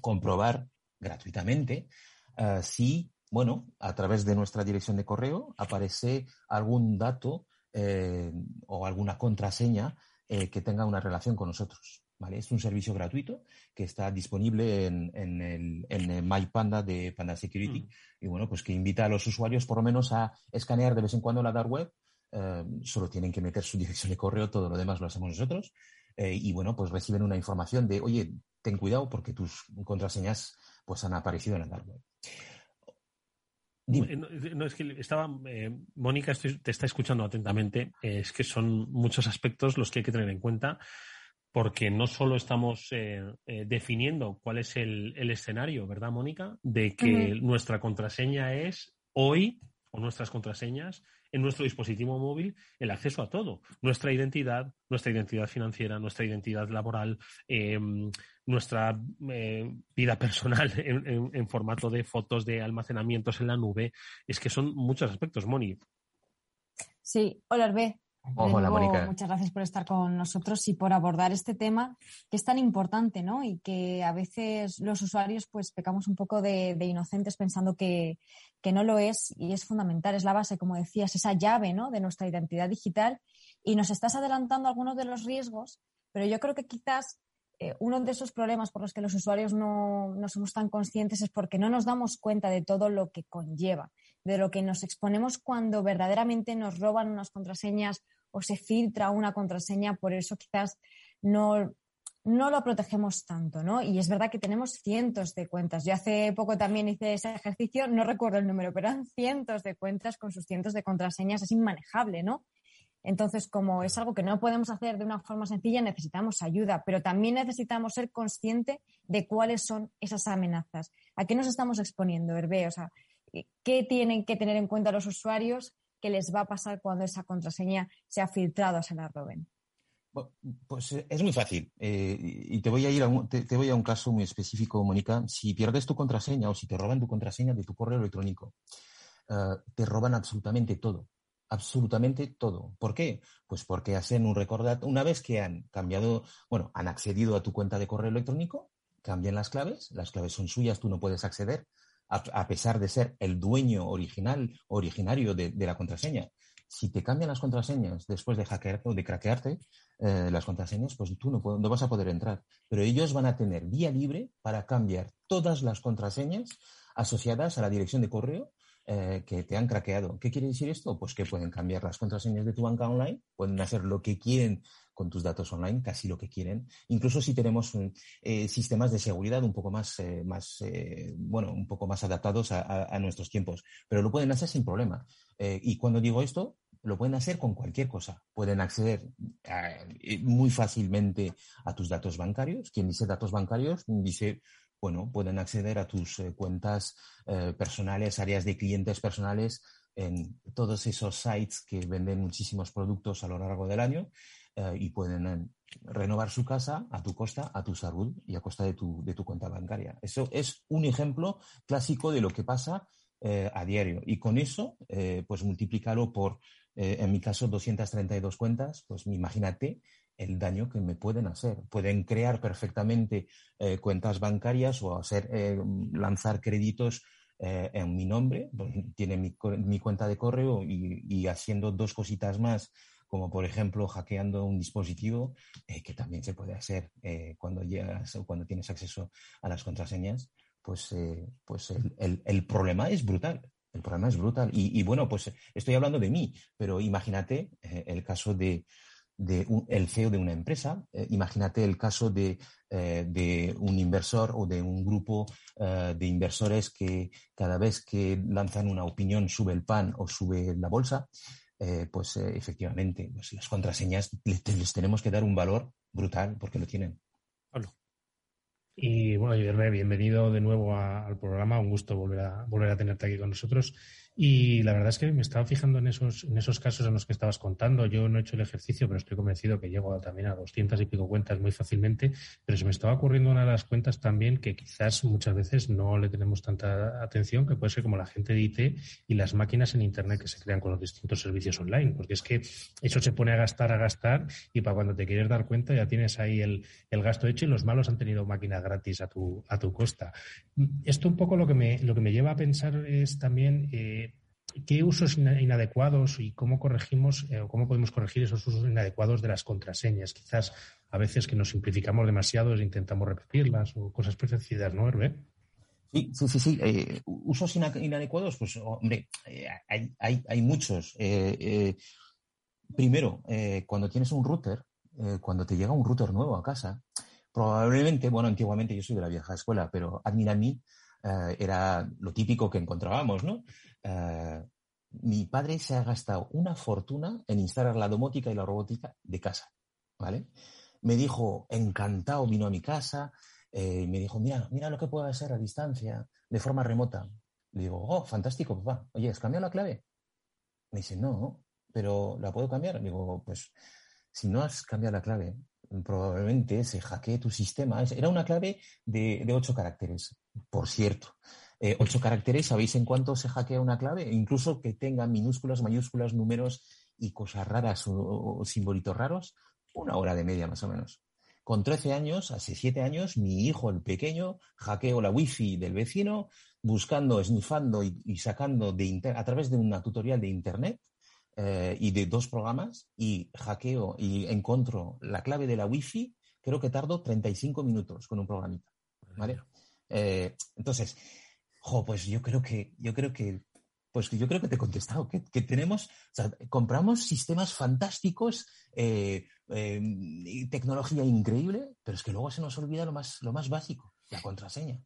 comprobar gratuitamente eh, si, bueno, a través de nuestra dirección de correo aparece algún dato eh, o alguna contraseña eh, que tenga una relación con nosotros. ¿vale? Es un servicio gratuito que está disponible en, en el, en el MyPanda de Panda Security
Mm.
y bueno, pues que invita a los usuarios por lo menos a escanear de vez en cuando la dark web. eh, solo tienen que meter su dirección de correo, todo lo demás lo hacemos nosotros. y bueno, pues reciben una información de, oye, ten cuidado porque tus contraseñas pues han aparecido en la dark web. Dime.
Eh, No, no, es que estaba. eh, Mónica, estoy- te está escuchando atentamente. Eh, es que son muchos aspectos los que hay que tener en cuenta, porque no solo estamos eh, eh, definiendo cuál es el, el escenario, ¿verdad, Mónica? De que nuestra contraseña es hoy, o nuestras contraseñas, en nuestro dispositivo móvil el acceso a todo. Nuestra identidad, nuestra identidad financiera, nuestra identidad laboral, em, nuestra eh, vida personal en, formato de fotos, de almacenamientos en la nube. Es que son muchos aspectos, Moni.
Sí, hola, Hervé.
Hola, Mónica.
Muchas gracias por estar con nosotros y por abordar este tema que es tan importante, ¿no? Y que a veces los usuarios pues pecamos un poco de, inocentes pensando que, no lo es y es fundamental, es la base, como decías, esa llave, ¿no? De nuestra identidad digital y nos estás adelantando algunos de los riesgos, pero yo creo que quizás eh, uno de esos problemas por los que los usuarios no, no somos tan conscientes es porque no nos damos cuenta de todo lo que conlleva de lo que nos exponemos cuando verdaderamente nos roban unas contraseñas o se filtra una contraseña, por eso quizás no, no lo protegemos tanto, ¿no? Y es verdad que tenemos cientos de cuentas. Yo hace poco también hice ese ejercicio, no recuerdo el número, pero eran cientos de cuentas con sus cientos de contraseñas, es inmanejable, ¿no? Entonces, como es algo que no podemos hacer de una forma sencilla, necesitamos ayuda, pero también necesitamos ser conscientes de cuáles son esas amenazas. ¿A qué nos estamos exponiendo, Hervé? O sea, ¿Qué tienen que tener en cuenta los usuarios que les va a pasar cuando esa contraseña sea filtrada o se la roben?
Pues eh, es muy fácil. Eh, y te voy a ir a un, te, voy a un caso muy específico, Mónica. Si pierdes tu contraseña o si te roban tu contraseña de tu correo electrónico, eh, te roban absolutamente todo. Absolutamente todo. ¿Por qué? Pues porque hacen un recordatorio. Una vez que han cambiado, bueno, han accedido a tu cuenta de correo electrónico, cambian las claves, las claves son suyas, tú no puedes acceder, a, pesar de ser el dueño original, originario de, la contraseña. Si te cambian las contraseñas después de hackear o de craquearte eh, las contraseñas, pues tú no, no vas a poder entrar. Pero ellos van a tener vía libre para cambiar todas las contraseñas asociadas a la dirección de correo eh, que te han craqueado. ¿Qué quiere decir esto? Pues que pueden cambiar las contraseñas de tu banca online, pueden hacer lo que quieren con tus datos online, casi lo que quieren. Incluso si tenemos eh, sistemas de seguridad un poco más, eh, más bueno, un poco más adaptados a, nuestros tiempos. Pero lo pueden hacer sin problema. y cuando digo esto, lo pueden hacer con cualquier cosa. Pueden acceder muy fácilmente a tus datos bancarios. Quien dice datos bancarios dice bueno, pueden acceder a tus eh, cuentas eh, personales, áreas de clientes personales en todos esos sites que venden muchísimos productos a lo largo del año eh, y pueden renovar su casa a tu costa, a tu salud y a costa de tu, de tu cuenta bancaria. Eso es un ejemplo clásico de lo que pasa a diario. Y con eso, pues multiplícalo por, en mi caso, 232 cuentas, pues imagínate el daño que me pueden hacer. Pueden crear perfectamente eh, cuentas bancarias o hacer eh, lanzar créditos eh, en mi nombre. Tiene mi, cuenta de correo y, haciendo dos cositas más, como por ejemplo hackeando un dispositivo, que también se puede hacer cuando llegas o cuando tienes acceso a las contraseñas. Pues, pues el, problema es brutal. El problema es brutal. y bueno, pues estoy hablando de mí, pero imagínate el caso de, de el CEO de una empresa. Eh, imagínate el caso de, eh, de, un inversor o de un grupo eh, de inversores que cada vez que lanzan una opinión sube el pan o sube la bolsa. Pues efectivamente, pues las contraseñas les, tenemos que dar un valor brutal porque lo tienen.
Y bueno, bienvenido de nuevo al programa. Un gusto volver a, volver a tenerte aquí con nosotros. Y la verdad es que me estaba fijando en esos, en esos casos en los que estabas contando. Yo no he hecho el ejercicio, pero estoy convencido que llego también a 200 y pico cuentas muy fácilmente. Pero se me estaba ocurriendo una de las cuentas también que quizás muchas veces no le tenemos tanta atención, que puede ser como la gente de IT y las máquinas en Internet que se crean con los distintos servicios online. Porque es que eso se pone a gastar, a gastar, y para cuando te quieres dar cuenta ya tienes ahí el, el gasto hecho y los malos han tenido máquinas gratis a tu, a tu costa. Esto un poco lo que me, lo que me lleva a pensar es también. Eh, ¿Qué usos inadecuados y cómo corregimos eh, o cómo podemos corregir esos usos inadecuados de las contraseñas? Quizás a veces que nos simplificamos demasiado e intentamos repetirlas o cosas parecidas, ¿no, Hervé?
Sí, sí, sí. sí. Eh, usos inadecuados, pues, hombre, eh, hay, hay, muchos. primero, cuando tienes un router, cuando te llega un router nuevo a casa, probablemente, bueno, antiguamente yo soy de la vieja escuela, pero admin admin era lo típico que encontrábamos, ¿no? Eh, mi padre se ha gastado una fortuna en instalar la domótica y la robótica de casa, ¿vale? Me dijo, encantado, vino a mi casa, eh, me dijo, mira, mira lo que puedo hacer a distancia, de forma remota. Le digo, oh, fantástico, papá. Oye, ¿has cambiado la clave? Me dice, no, pero ¿la puedo cambiar? Digo, pues si no has cambiado la clave, probablemente se hackee tu sistema. Era una clave de, ocho caracteres, por cierto. Eh, ocho caracteres, ¿sabéis en cuánto se hackea una clave? Incluso que tenga minúsculas, mayúsculas, números y cosas raras o, simbolitos raros, una hora de media más o menos. Con 13 años, hace 7 años, mi hijo, el pequeño, hackeó la wifi del vecino, buscando, esnifando y, sacando de a través de una tutorial de internet eh, y de dos programas y hackeo y encuentro la clave de la wifi, creo que tardo 35 minutos con un programita. ¿vale? Eh, entonces, jo, pues yo creo que, yo creo que, pues yo creo que te he contestado, que, tenemos, o sea, compramos sistemas fantásticos, eh, tecnología increíble, pero es que luego se nos olvida lo más, lo más básico, la contraseña.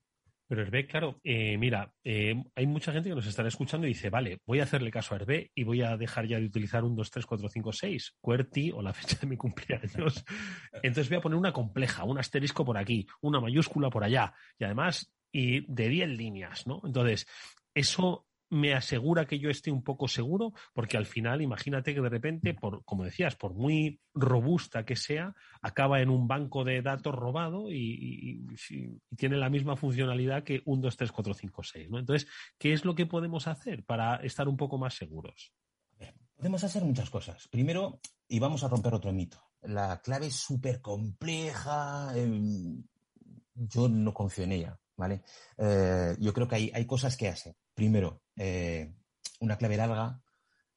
Pero Hervé, claro, eh, mira, eh, hay mucha gente que nos estará escuchando y dice, vale, voy a hacerle caso a Hervé y voy a dejar ya de utilizar un 2, 3, 4, 5, 6, QWERTY o la fecha de mi cumpleaños. Entonces voy a poner una compleja, un asterisco por aquí, una mayúscula por allá y además y de 10 líneas, ¿no? Entonces, eso me asegura que yo esté un poco seguro, porque al final, imagínate que de repente, por, como decías, por muy robusta que sea, acaba en un banco de datos robado y, tiene la misma funcionalidad que un 2, 3, 4, 5, 6. ¿no? Entonces, ¿qué es lo que podemos hacer para estar un poco más seguros?
Podemos hacer muchas cosas. Primero, y vamos a romper otro mito. La clave es súper compleja. Em, yo no confío en ella. ¿vale? Eh, yo creo que hay, hay cosas que hacer. Primero, eh, una clave larga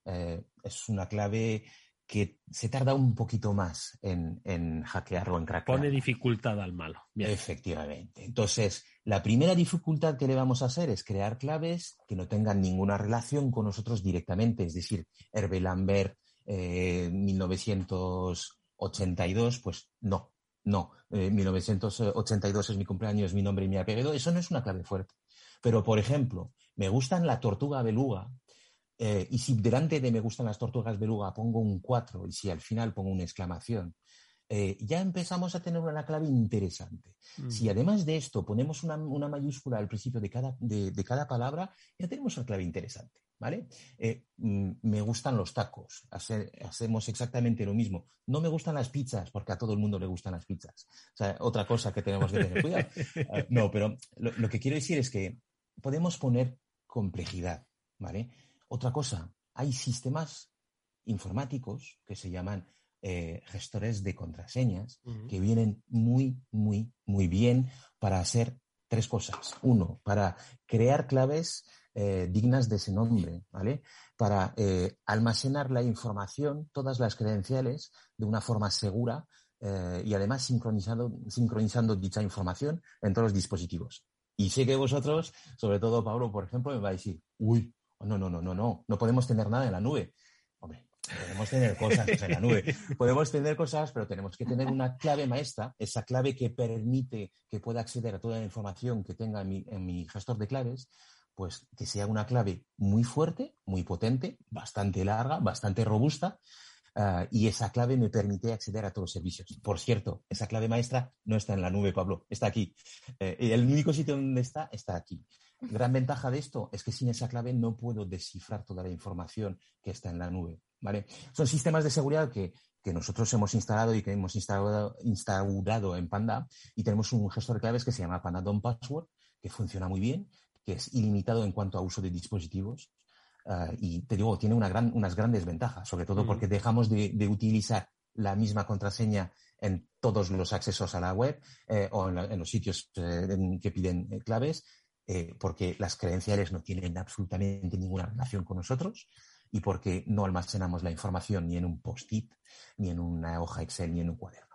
eh, es una clave que se tarda un poquito más en, en hackearlo, en craquear.
Pone dificultad al malo.
Efectivamente. Entonces, la primera dificultad que le vamos a hacer es crear claves que no tengan ninguna relación con nosotros directamente. Es decir, Hervé Lambert, 1982, pues no, no. 1982 es mi cumpleaños, es mi nombre y mi apellido. Eso no es una clave fuerte. Pero, por ejemplo, me gustan la tortuga beluga, eh, y si delante de me gustan las tortugas beluga pongo un 4 y si al final pongo una exclamación, eh, ya empezamos a tener una clave interesante. Mm. Si además de esto ponemos una, mayúscula al principio de cada, de, cada, palabra, ya tenemos una clave interesante. ¿Vale? Eh, mm, me gustan los tacos, hacemos exactamente lo mismo. No me gustan las pizzas, porque a todo el mundo le gustan las pizzas. O sea, otra cosa que tenemos que tener cuidado. no, pero lo, que quiero decir es que podemos poner complejidad, ¿vale? Otra cosa, hay sistemas informáticos que se llaman eh, gestores de contraseñas que vienen muy, muy, muy bien para hacer tres cosas. Uno, para crear claves eh, dignas de ese nombre, ¿vale? Para eh, almacenar la información, todas las credenciales, de una forma segura y además sincronizando, sincronizando dicha información en todos los dispositivos. Y sé que vosotros, sobre todo Pablo, por ejemplo, me va a decir, uy, no, no, no, no, no, no podemos tener nada en la nube. Hombre, podemos tener cosas en la nube, podemos tener cosas, pero tenemos que tener una clave maestra, esa clave que permite que pueda acceder a toda la información que tenga en mi, en mi gestor de claves, pues que sea una clave muy fuerte, muy potente, bastante larga, bastante robusta, Ah, y esa clave me permite acceder a todos los servicios. Por cierto, esa clave maestra no está en la nube, Pablo, está aquí. Eh, el único sitio donde está, está aquí. Gran ventaja de esto es que sin esa clave no puedo descifrar toda la información que está en la nube. ¿vale? Son sistemas de seguridad que, que nosotros hemos instalado y que hemos instalado, instaurado en Panda y tenemos un gestor de claves que se llama Panda Don't Password, que funciona muy bien, que es ilimitado en cuanto a uso de dispositivos Ah, y te digo, tiene una gran, unas grandes ventajas, sobre todo porque dejamos de, utilizar la misma contraseña en todos los accesos a la web eh, o en, los sitios eh, que piden eh, claves, porque las credenciales no tienen absolutamente ninguna relación con nosotros y porque no almacenamos la información ni en un post-it, ni en una hoja Excel, ni en un cuaderno.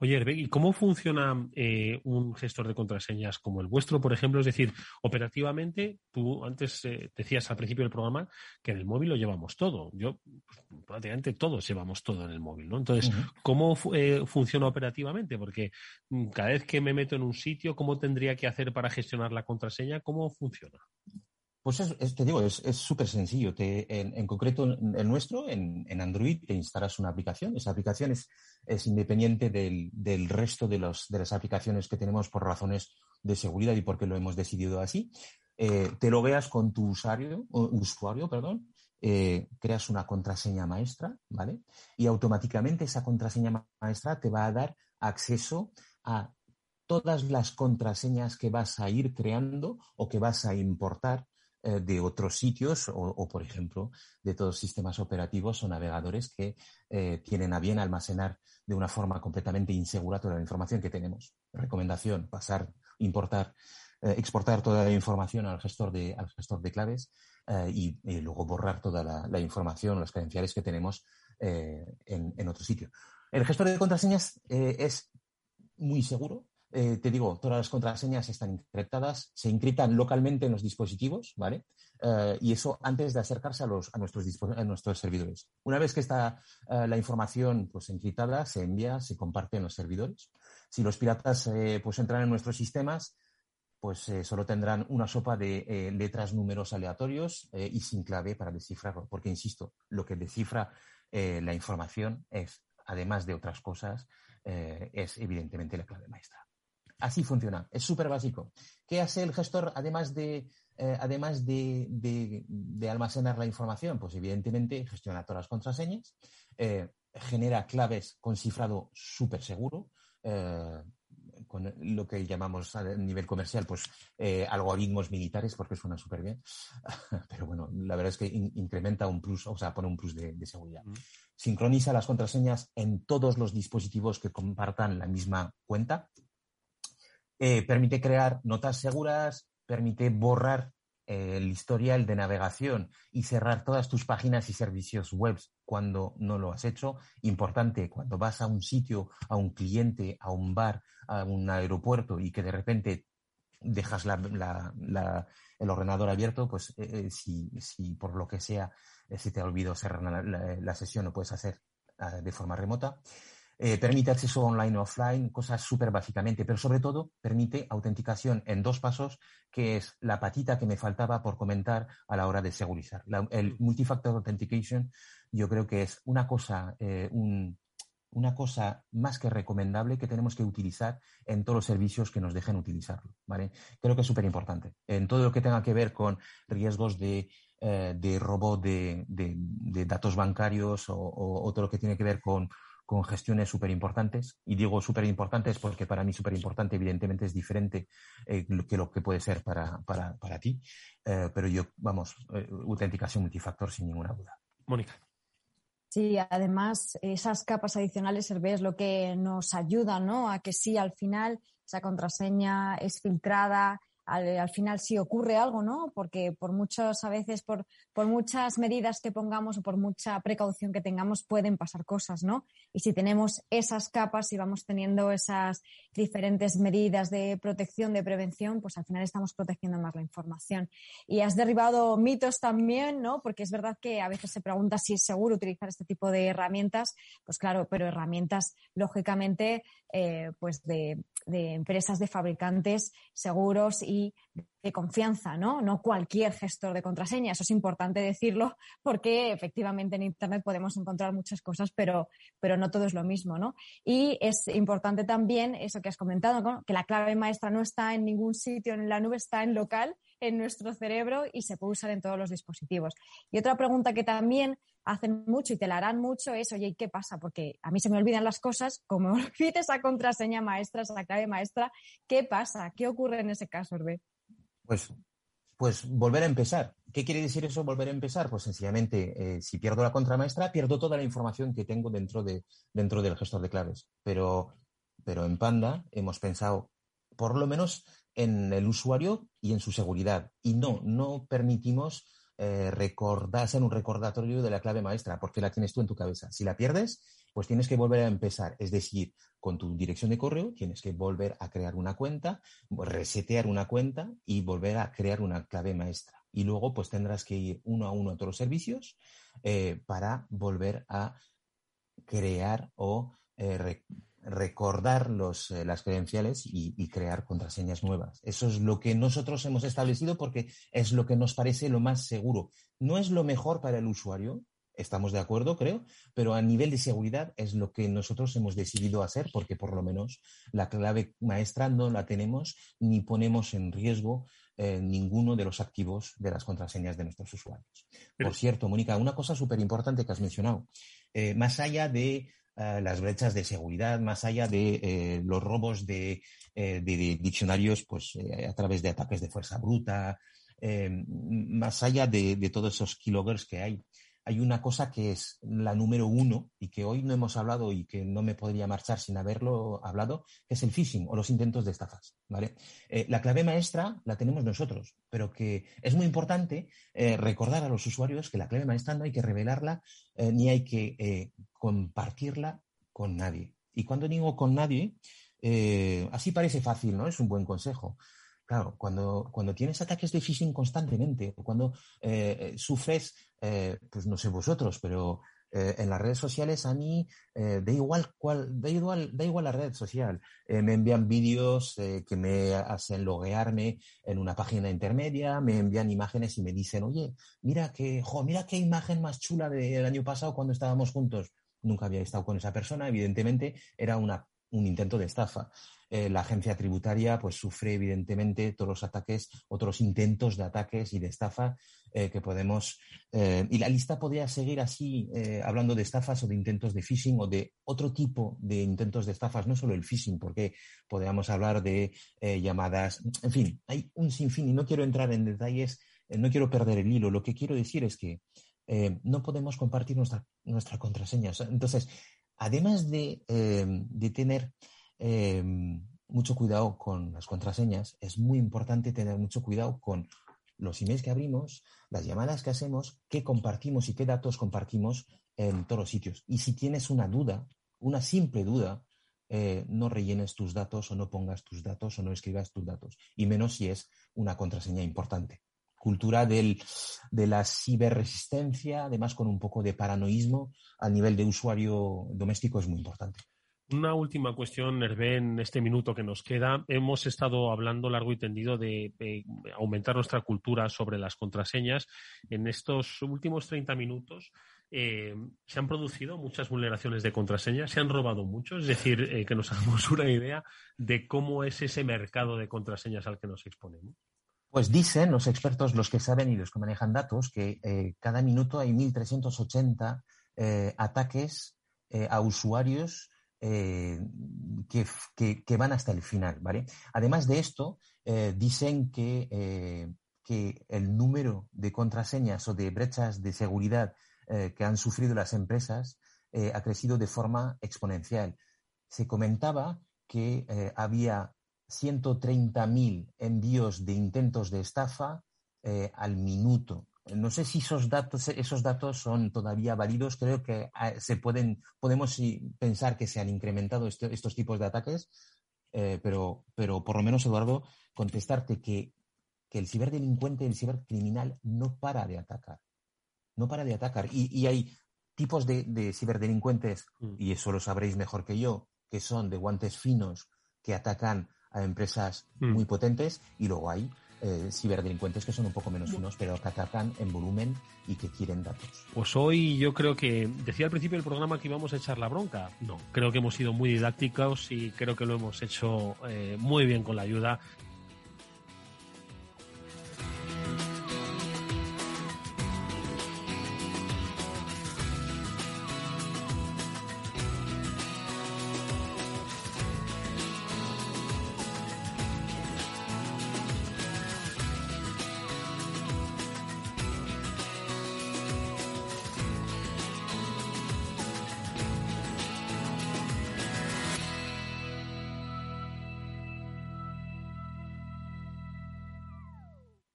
Oye, ¿y cómo funciona eh, un gestor de contraseñas como el vuestro, por ejemplo? Es decir, operativamente, tú antes eh, decías al principio del programa que en el móvil lo llevamos todo. Yo, pues, prácticamente todos llevamos todo en el móvil, ¿no? Entonces, ¿cómo eh, funciona operativamente? Porque mm, cada vez que me meto en un sitio, ¿cómo tendría que hacer para gestionar la contraseña? ¿Cómo funciona?
Pues es, te digo, es súper sencillo. en, concreto, el nuestro, en, Android, te instalas una aplicación. Esa aplicación es, es independiente del, del resto de, los, de las aplicaciones que tenemos por razones de seguridad y porque lo hemos decidido así. Eh, te logueas con tu usuario, usuario perdón, eh, creas una contraseña maestra, ¿vale? Y automáticamente esa contraseña maestra te va a dar acceso a todas las contraseñas que vas a ir creando o que vas a importar eh, de otros sitios o, por ejemplo, de todos sistemas operativos o navegadores que eh, tienen a bien almacenar de una forma completamente insegura toda la información que tenemos. Recomendación, pasar, importar, eh, exportar toda la información al gestor de, al gestor de claves y, luego borrar toda la, información, las credenciales que tenemos en, en, otro sitio. El gestor de contraseñas es muy seguro, eh, te digo, todas las contraseñas están encriptadas, se encriptan localmente en los dispositivos, ¿vale? Eh, y eso antes de acercarse a, los, a, nuestros, a servidores. Una vez que está eh, la información pues, encriptada, se envía, se comparte en los servidores. Si los piratas pues, entran en nuestros sistemas, pues solo tendrán una sopa de letras, números aleatorios y sin clave para descifrarlo. Porque, insisto, lo que descifra la información es, además de otras cosas, es evidentemente la clave maestra. Así funciona, es súper básico. ¿Qué hace el gestor además de, eh, además de, almacenar la información? Pues evidentemente gestiona todas las contraseñas, eh, genera claves con cifrado súper seguro, eh, con lo que llamamos a nivel comercial, pues algoritmos militares, porque suena súper bien. Pero bueno, la verdad es que incrementa un plus, o sea, pone un plus de, seguridad. Sincroniza las contraseñas en todos los dispositivos que compartan la misma cuenta, eh, permite crear notas seguras, permite borrar eh, el historial de navegación y cerrar todas tus páginas y servicios web cuando no lo has hecho. Importante, cuando vas a un sitio, a un cliente, a un bar, a un aeropuerto y que de repente dejas el ordenador abierto, pues eh, si, por lo que sea se te ha olvidado cerrar la, sesión, lo puedes hacer de forma remota. Eh, permite acceso online o offline, cosas súper básicamente, pero sobre todo permite autenticación en dos pasos, que es la patita que me faltaba por comentar a la hora de segurizar. el multifactor authentication yo creo que es una cosa, eh, una cosa más que recomendable que tenemos que utilizar en todos los servicios que nos dejen utilizarlo. ¿vale? Creo que es súper importante. En todo lo que tenga que ver con riesgos de, eh, robo de, datos bancarios o todo lo que tiene que ver con con gestiones súper importantes. Y digo súper importantes porque para mí súper importante evidentemente es diferente eh, que lo que puede ser para, para, para ti. Eh, pero yo, vamos, eh, autenticación multifactor sin ninguna duda.
Mónica.
Sí, además esas capas adicionales es lo que nos ayuda ¿no? a que sí, al final esa contraseña es filtrada, al, final si ocurre algo, ¿no? Porque por muchos, a veces, por, por muchas medidas que pongamos o por mucha precaución que tengamos, pueden pasar cosas, ¿no? Y si tenemos esas capas y vamos teniendo esas diferentes medidas de protección, de prevención, pues al final estamos protegiendo más la información. Y has derribado mitos también, ¿no? Porque es verdad que a veces se pregunta si es seguro utilizar este tipo de herramientas. Pues claro, pero herramientas, lógicamente, eh, pues de, de empresas, de fabricantes seguros y de confianza, ¿no? No cualquier gestor de contraseña. Eso es importante decirlo porque efectivamente en Internet podemos encontrar muchas cosas, pero, pero no todo es lo mismo, ¿no? Y es importante también eso que has comentado, que la clave maestra no está en ningún sitio en la nube, está en local, en nuestro cerebro y se puede usar en todos los dispositivos. Y otra pregunta que también hacen mucho y te la harán mucho es, oye, ¿y qué pasa? Porque a mí se me olvidan las cosas, como olvides esa contraseña maestra, esa clave maestra, ¿qué pasa? ¿Qué ocurre en ese caso, Hervé?
Pues, pues volver a empezar. ¿Qué quiere decir eso, volver a empezar? Pues sencillamente, eh, si pierdo la contramaestra, pierdo toda la información que tengo dentro, de, dentro del gestor de claves. Pero, pero en Panda hemos pensado, por lo menos, en el usuario y en su seguridad. Y no, no permitimos eh, recordar, hacer un recordatorio de la clave maestra, porque la tienes tú en tu cabeza. Si la pierdes, pues tienes que volver a empezar. Es decir, con tu dirección de correo tienes que volver a crear una cuenta, resetear una cuenta y volver a crear una clave maestra. Y luego, pues tendrás que ir uno a uno a todos los servicios eh, para volver a crear o eh, recordar los, eh, las credenciales y, crear contraseñas nuevas. Eso es lo que nosotros hemos establecido porque es lo que nos parece lo más seguro. No es lo mejor para el usuario, estamos de acuerdo, creo, pero a nivel de seguridad es lo que nosotros hemos decidido hacer porque por lo menos la clave maestra no la tenemos ni ponemos en riesgo eh, ninguno de los activos de las contraseñas de nuestros usuarios. Por cierto, Mónica, una cosa súper importante que has mencionado, eh, más allá de eh, las brechas de seguridad, más allá de los robos de, diccionarios pues, a través de ataques de fuerza bruta, más allá de, todos esos keyloggers que hay, hay una cosa que es la número uno y que hoy no hemos hablado y que no me podría marchar sin haberlo hablado, que es el phishing o los intentos de estafas. ¿vale? Eh, la clave maestra la tenemos nosotros, pero que es muy importante eh, recordar a los usuarios que la clave maestra no hay que revelarla eh, ni hay que compartirla con nadie. Y cuando digo con nadie, así parece fácil, ¿no? Es un buen consejo. Claro, cuando, cuando tienes ataques de phishing constantemente, cuando eh, sufres, eh, pues no sé vosotros, pero eh, en las redes sociales a mí da igual cuál, da igual, da igual la red social. me envían vídeos que me hacen loguearme en una página intermedia, me envían imágenes y me dicen, oye, mira que, jo, mira qué imagen más chula del año pasado cuando estábamos juntos. Nunca había estado con esa persona, evidentemente era una, un intento de estafa. Eh, la agencia tributaria pues sufre evidentemente todos los ataques, otros intentos de ataques y de estafa eh, que podemos. Eh, y la lista podría seguir así, hablando de estafas o de intentos de phishing o de otro tipo de intentos de estafas, no solo el phishing, porque podríamos hablar de llamadas. En fin, hay un sinfín y no quiero entrar en detalles, no quiero perder el hilo. Lo que quiero decir es que no podemos compartir nuestra, nuestra contraseña. Entonces, además de, de tener Em, mucho cuidado con las contraseñas. Es muy importante tener mucho cuidado con los emails que abrimos, las llamadas que hacemos, qué compartimos y qué datos compartimos en todos los sitios. Y si tienes una duda, una simple duda, eh, no rellenes tus datos o no pongas tus datos o no escribas tus datos. Y menos si es una contraseña importante. Cultura del, de la ciberresistencia, además con un poco de paranoísmo a nivel de usuario doméstico, es muy importante.
Una última cuestión, Hervé, en este minuto que nos queda. Hemos estado hablando largo y tendido de, aumentar nuestra cultura sobre las contraseñas. En estos últimos 30 minutos eh, se han producido muchas vulneraciones de contraseñas, se han robado muchos, es decir, eh, que nos hagamos una idea de cómo es ese mercado de contraseñas al que nos exponemos.
Pues dicen los expertos, los que saben y los que manejan datos, que eh, cada minuto hay 1.380 ataques a usuarios eh, que, van hasta el final, ¿vale? Además de esto, eh, dicen que, eh, que, el número de contraseñas o de brechas de seguridad que han sufrido las empresas ha crecido de forma exponencial. Se comentaba que había 130.000 envíos de intentos de estafa al minuto no sé si esos datos, esos datos son todavía válidos. Creo que ah, se pueden, podemos pensar que se han incrementado este, estos tipos de ataques, eh, pero, pero por lo menos, Eduardo, contestarte que, el ciberdelincuente, el cibercriminal no para de atacar. No para de atacar. Y, hay tipos de, ciberdelincuentes, mm. y eso lo sabréis mejor que yo, que son de guantes finos, que atacan a empresas mm. muy potentes, y luego hay eh, ciberdelincuentes que son un poco menos finos, pero que atacan en volumen y que quieren datos.
Pues hoy yo creo que decía al principio del programa que íbamos a echar la bronca. No, creo que hemos sido muy didácticos y creo que lo hemos hecho eh, muy bien con la ayuda